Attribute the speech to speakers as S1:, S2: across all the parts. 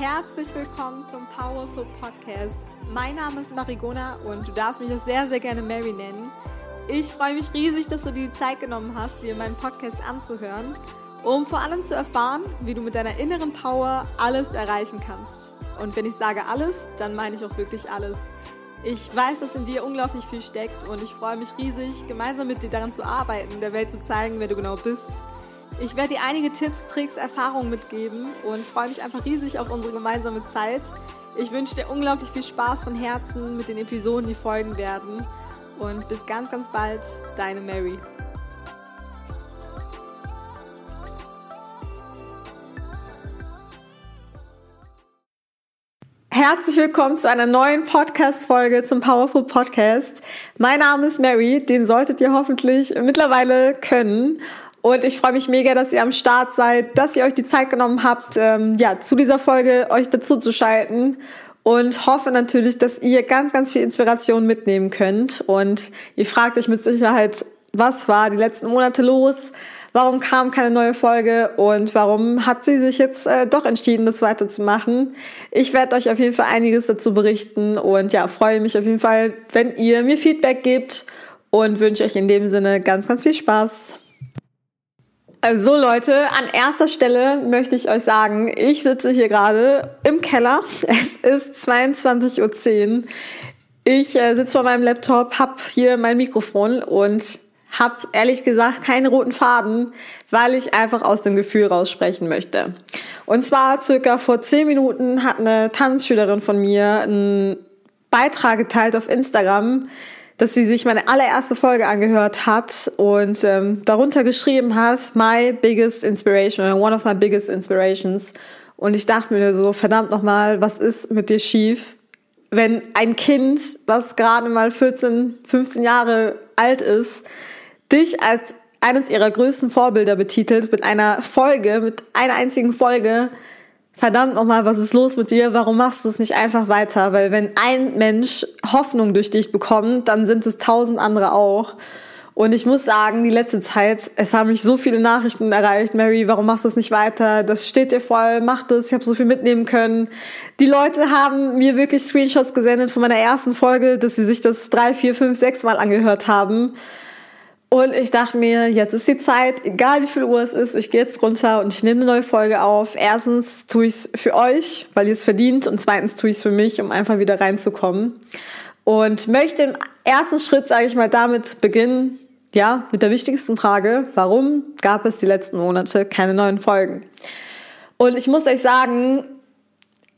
S1: Herzlich willkommen zum Powerful Podcast. Mein Name ist Marigona und du darfst mich auch sehr, sehr gerne Mary nennen. Ich freue mich riesig, dass du dir die Zeit genommen hast, dir meinen Podcast anzuhören, um vor allem zu erfahren, wie du mit deiner inneren Power alles erreichen kannst. Und wenn ich sage alles, dann meine ich auch wirklich alles. Ich weiß, dass in dir unglaublich viel steckt und ich freue mich riesig, gemeinsam mit dir daran zu arbeiten, der Welt zu zeigen, wer du genau bist. Ich werde dir einige Tipps, Tricks, Erfahrungen mitgeben und freue mich einfach riesig auf unsere gemeinsame Zeit. Ich wünsche dir unglaublich viel Spaß von Herzen mit den Episoden, die folgen werden. Und bis ganz, ganz bald, deine Mary. Herzlich willkommen zu einer neuen Podcast-Folge zum Powerful Podcast. Mein Name ist Mary, den solltet ihr hoffentlich mittlerweile können. Und ich freue mich mega, dass ihr am Start seid, dass ihr euch die Zeit genommen habt, ähm, ja, zu dieser Folge euch dazu zu schalten. Und hoffe natürlich, dass ihr ganz, ganz viel Inspiration mitnehmen könnt. Und ihr fragt euch mit Sicherheit, was war die letzten Monate los? Warum kam keine neue Folge und warum hat sie sich jetzt äh, doch entschieden, das weiterzumachen? Ich werde euch auf jeden Fall einiges dazu berichten und ja, freue mich auf jeden Fall, wenn ihr mir Feedback gebt und wünsche euch in dem Sinne ganz, ganz viel Spaß. Also Leute, an erster Stelle möchte ich euch sagen, ich sitze hier gerade im Keller. Es ist 22.10 Uhr. Ich äh, sitze vor meinem Laptop, habe hier mein Mikrofon und habe ehrlich gesagt keine roten Faden, weil ich einfach aus dem Gefühl raussprechen möchte. Und zwar circa vor zehn Minuten hat eine Tanzschülerin von mir einen Beitrag geteilt auf Instagram, dass sie sich meine allererste Folge angehört hat und ähm, darunter geschrieben hat, my biggest inspiration oder one of my biggest inspirations. Und ich dachte mir so, verdammt nochmal, was ist mit dir schief? Wenn ein Kind, was gerade mal 14, 15 Jahre alt ist, dich als eines ihrer größten Vorbilder betitelt mit einer Folge, mit einer einzigen Folge. Verdammt nochmal, was ist los mit dir? Warum machst du es nicht einfach weiter? Weil wenn ein Mensch Hoffnung durch dich bekommt, dann sind es tausend andere auch. Und ich muss sagen, die letzte Zeit, es haben mich so viele Nachrichten erreicht. Mary, warum machst du es nicht weiter? Das steht dir voll, mach das. Ich habe so viel mitnehmen können. Die Leute haben mir wirklich Screenshots gesendet von meiner ersten Folge, dass sie sich das drei, vier, fünf, sechs Mal angehört haben. Und ich dachte mir, jetzt ist die Zeit, egal wie viel Uhr es ist, ich gehe jetzt runter und ich nehme eine neue Folge auf. Erstens tue ich es für euch, weil ihr es verdient. Und zweitens tue ich es für mich, um einfach wieder reinzukommen. Und möchte im ersten Schritt, sage ich mal, damit beginnen, ja, mit der wichtigsten Frage, warum gab es die letzten Monate keine neuen Folgen? Und ich muss euch sagen,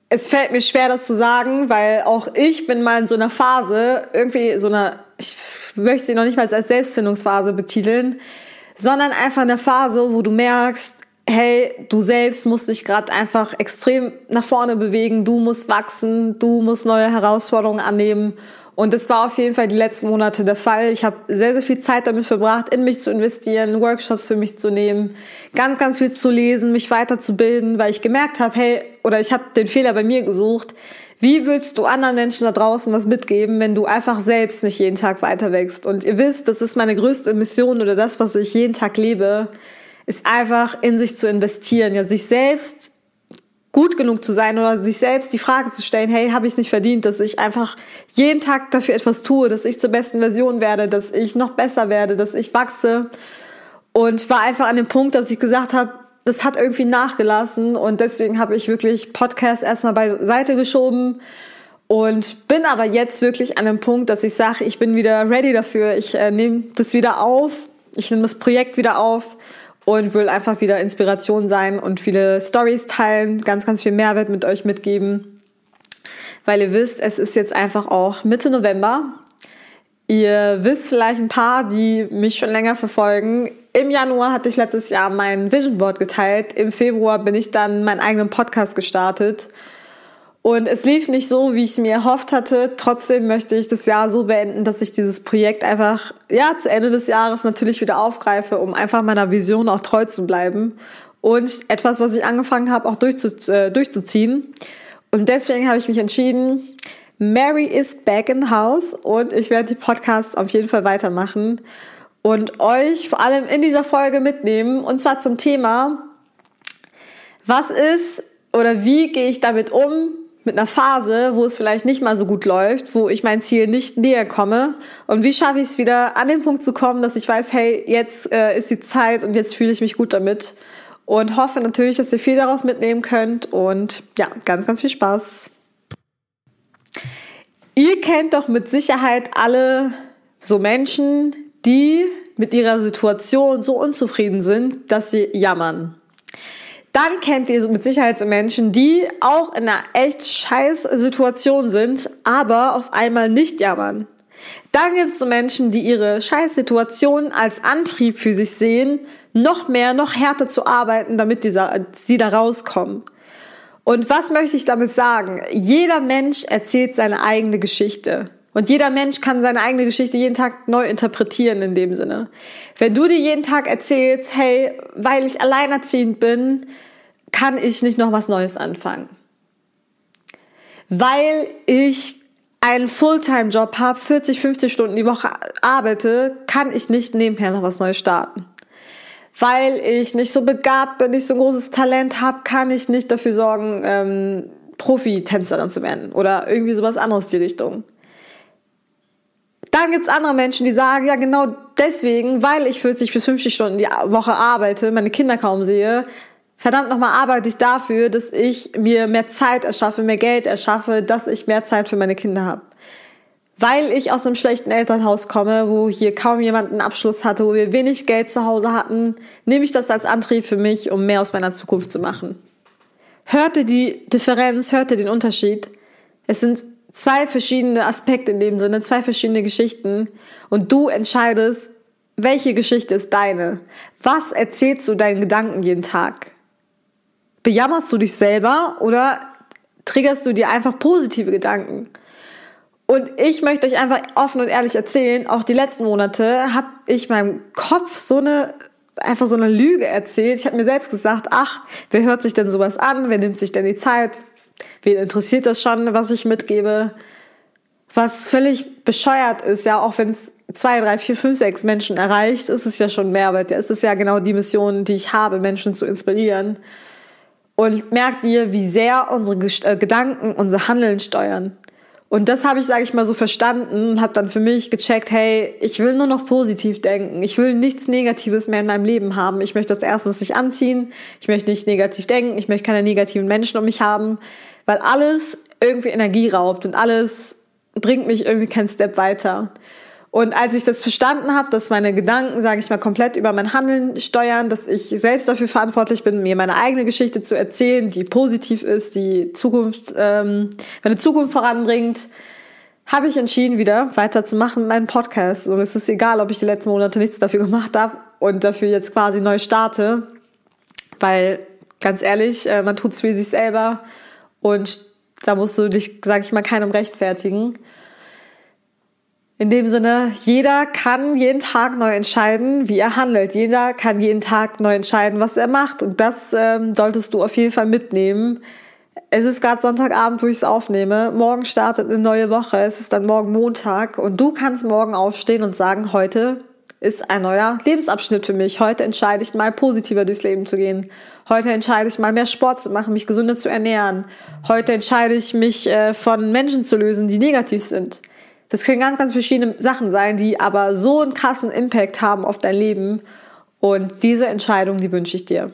S1: es fällt mir schwer, das zu sagen, weil auch ich bin mal in so einer Phase, irgendwie so einer ich möchte sie noch nicht mal als Selbstfindungsphase betiteln, sondern einfach eine Phase, wo du merkst, hey, du selbst musst dich gerade einfach extrem nach vorne bewegen, du musst wachsen, du musst neue Herausforderungen annehmen. Und das war auf jeden Fall die letzten Monate der Fall. Ich habe sehr, sehr viel Zeit damit verbracht, in mich zu investieren, Workshops für mich zu nehmen, ganz, ganz viel zu lesen, mich weiterzubilden, weil ich gemerkt habe, hey, oder ich habe den Fehler bei mir gesucht, wie willst du anderen Menschen da draußen was mitgeben, wenn du einfach selbst nicht jeden Tag weiter wächst? Und ihr wisst, das ist meine größte Mission oder das, was ich jeden Tag lebe, ist einfach in sich zu investieren, ja, sich selbst gut genug zu sein oder sich selbst die Frage zu stellen, hey, habe ich es nicht verdient, dass ich einfach jeden Tag dafür etwas tue, dass ich zur besten Version werde, dass ich noch besser werde, dass ich wachse. Und war einfach an dem Punkt, dass ich gesagt habe, das hat irgendwie nachgelassen und deswegen habe ich wirklich Podcast erstmal beiseite geschoben und bin aber jetzt wirklich an dem Punkt, dass ich sage, ich bin wieder ready dafür. Ich äh, nehme das wieder auf, ich nehme das Projekt wieder auf und will einfach wieder Inspiration sein und viele Stories teilen, ganz, ganz viel Mehrwert mit euch mitgeben. Weil ihr wisst, es ist jetzt einfach auch Mitte November Ihr wisst vielleicht ein paar, die mich schon länger verfolgen. Im Januar hatte ich letztes Jahr mein Vision Board geteilt. Im Februar bin ich dann meinen eigenen Podcast gestartet. Und es lief nicht so, wie ich es mir erhofft hatte. Trotzdem möchte ich das Jahr so beenden, dass ich dieses Projekt einfach, ja, zu Ende des Jahres natürlich wieder aufgreife, um einfach meiner Vision auch treu zu bleiben. Und etwas, was ich angefangen habe, auch durchzu, äh, durchzuziehen. Und deswegen habe ich mich entschieden, Mary is back in house und ich werde die Podcasts auf jeden Fall weitermachen und euch vor allem in dieser Folge mitnehmen und zwar zum Thema, was ist, oder wie gehe ich damit um, mit einer Phase, wo es vielleicht nicht mal so gut läuft, wo ich mein Ziel nicht näher komme und wie schaffe ich es wieder an den Punkt zu kommen, dass ich weiß, hey, jetzt äh, ist die Zeit und jetzt fühle ich mich gut damit und hoffe natürlich, dass ihr viel daraus mitnehmen könnt und ja, ganz, ganz viel Spaß. Ihr kennt doch mit Sicherheit alle so Menschen, die mit ihrer Situation so unzufrieden sind, dass sie jammern. Dann kennt ihr mit Sicherheit so Menschen, die auch in einer echt scheiß Situation sind, aber auf einmal nicht jammern. Dann gibt es so Menschen, die ihre scheiß Situation als Antrieb für sich sehen, noch mehr, noch härter zu arbeiten, damit dieser, sie da rauskommen. Und was möchte ich damit sagen? Jeder Mensch erzählt seine eigene Geschichte. Und jeder Mensch kann seine eigene Geschichte jeden Tag neu interpretieren in dem Sinne. Wenn du dir jeden Tag erzählst, hey, weil ich alleinerziehend bin, kann ich nicht noch was Neues anfangen. Weil ich einen Fulltime-Job habe, 40, 50 Stunden die Woche arbeite, kann ich nicht nebenher noch was Neues starten. Weil ich nicht so begabt bin, nicht so ein großes Talent habe, kann ich nicht dafür sorgen, ähm, Profi-Tänzerin zu werden oder irgendwie sowas anderes die Richtung. Dann gibt's andere Menschen, die sagen, ja genau deswegen, weil ich 40 bis 50 Stunden die Woche arbeite, meine Kinder kaum sehe, verdammt nochmal arbeite ich dafür, dass ich mir mehr Zeit erschaffe, mehr Geld erschaffe, dass ich mehr Zeit für meine Kinder habe. Weil ich aus einem schlechten Elternhaus komme, wo hier kaum jemand einen Abschluss hatte, wo wir wenig Geld zu Hause hatten, nehme ich das als Antrieb für mich, um mehr aus meiner Zukunft zu machen. Hörte die Differenz, hörte den Unterschied. Es sind zwei verschiedene Aspekte in dem Sinne, zwei verschiedene Geschichten und du entscheidest, welche Geschichte ist deine? Was erzählst du deinen Gedanken jeden Tag? Bejammerst du dich selber oder triggerst du dir einfach positive Gedanken? Und ich möchte euch einfach offen und ehrlich erzählen, auch die letzten Monate habe ich meinem Kopf so eine einfach so eine Lüge erzählt. Ich habe mir selbst gesagt, ach, wer hört sich denn sowas an? Wer nimmt sich denn die Zeit? Wen interessiert das schon, was ich mitgebe? Was völlig bescheuert ist, ja, auch wenn es zwei, drei, vier, fünf, sechs Menschen erreicht, ist es ja schon Mehrwert. Ja, es ist ja genau die Mission, die ich habe, Menschen zu inspirieren. Und merkt ihr, wie sehr unsere äh, Gedanken unser Handeln steuern. Und das habe ich, sage ich mal, so verstanden und habe dann für mich gecheckt, hey, ich will nur noch positiv denken. Ich will nichts Negatives mehr in meinem Leben haben. Ich möchte das erstens nicht anziehen. Ich möchte nicht negativ denken. Ich möchte keine negativen Menschen um mich haben, weil alles irgendwie Energie raubt und alles bringt mich irgendwie keinen Step weiter. Und als ich das verstanden habe, dass meine Gedanken, sage ich mal, komplett über mein Handeln steuern, dass ich selbst dafür verantwortlich bin, mir meine eigene Geschichte zu erzählen, die positiv ist, die Zukunft, ähm, meine Zukunft voranbringt, habe ich entschieden, wieder weiterzumachen mit meinem Podcast. Und es ist egal, ob ich die letzten Monate nichts dafür gemacht habe und dafür jetzt quasi neu starte, weil ganz ehrlich, äh, man tut es für sich selber und da musst du dich, sage ich mal, keinem rechtfertigen. In dem Sinne, jeder kann jeden Tag neu entscheiden, wie er handelt. Jeder kann jeden Tag neu entscheiden, was er macht. Und das ähm, solltest du auf jeden Fall mitnehmen. Es ist gerade Sonntagabend, wo ich es aufnehme. Morgen startet eine neue Woche. Es ist dann morgen Montag. Und du kannst morgen aufstehen und sagen, heute ist ein neuer Lebensabschnitt für mich. Heute entscheide ich mal positiver durchs Leben zu gehen. Heute entscheide ich mal mehr Sport zu machen, mich gesünder zu ernähren. Heute entscheide ich mich äh, von Menschen zu lösen, die negativ sind. Das können ganz, ganz verschiedene Sachen sein, die aber so einen krassen Impact haben auf dein Leben. Und diese Entscheidung, die wünsche ich dir.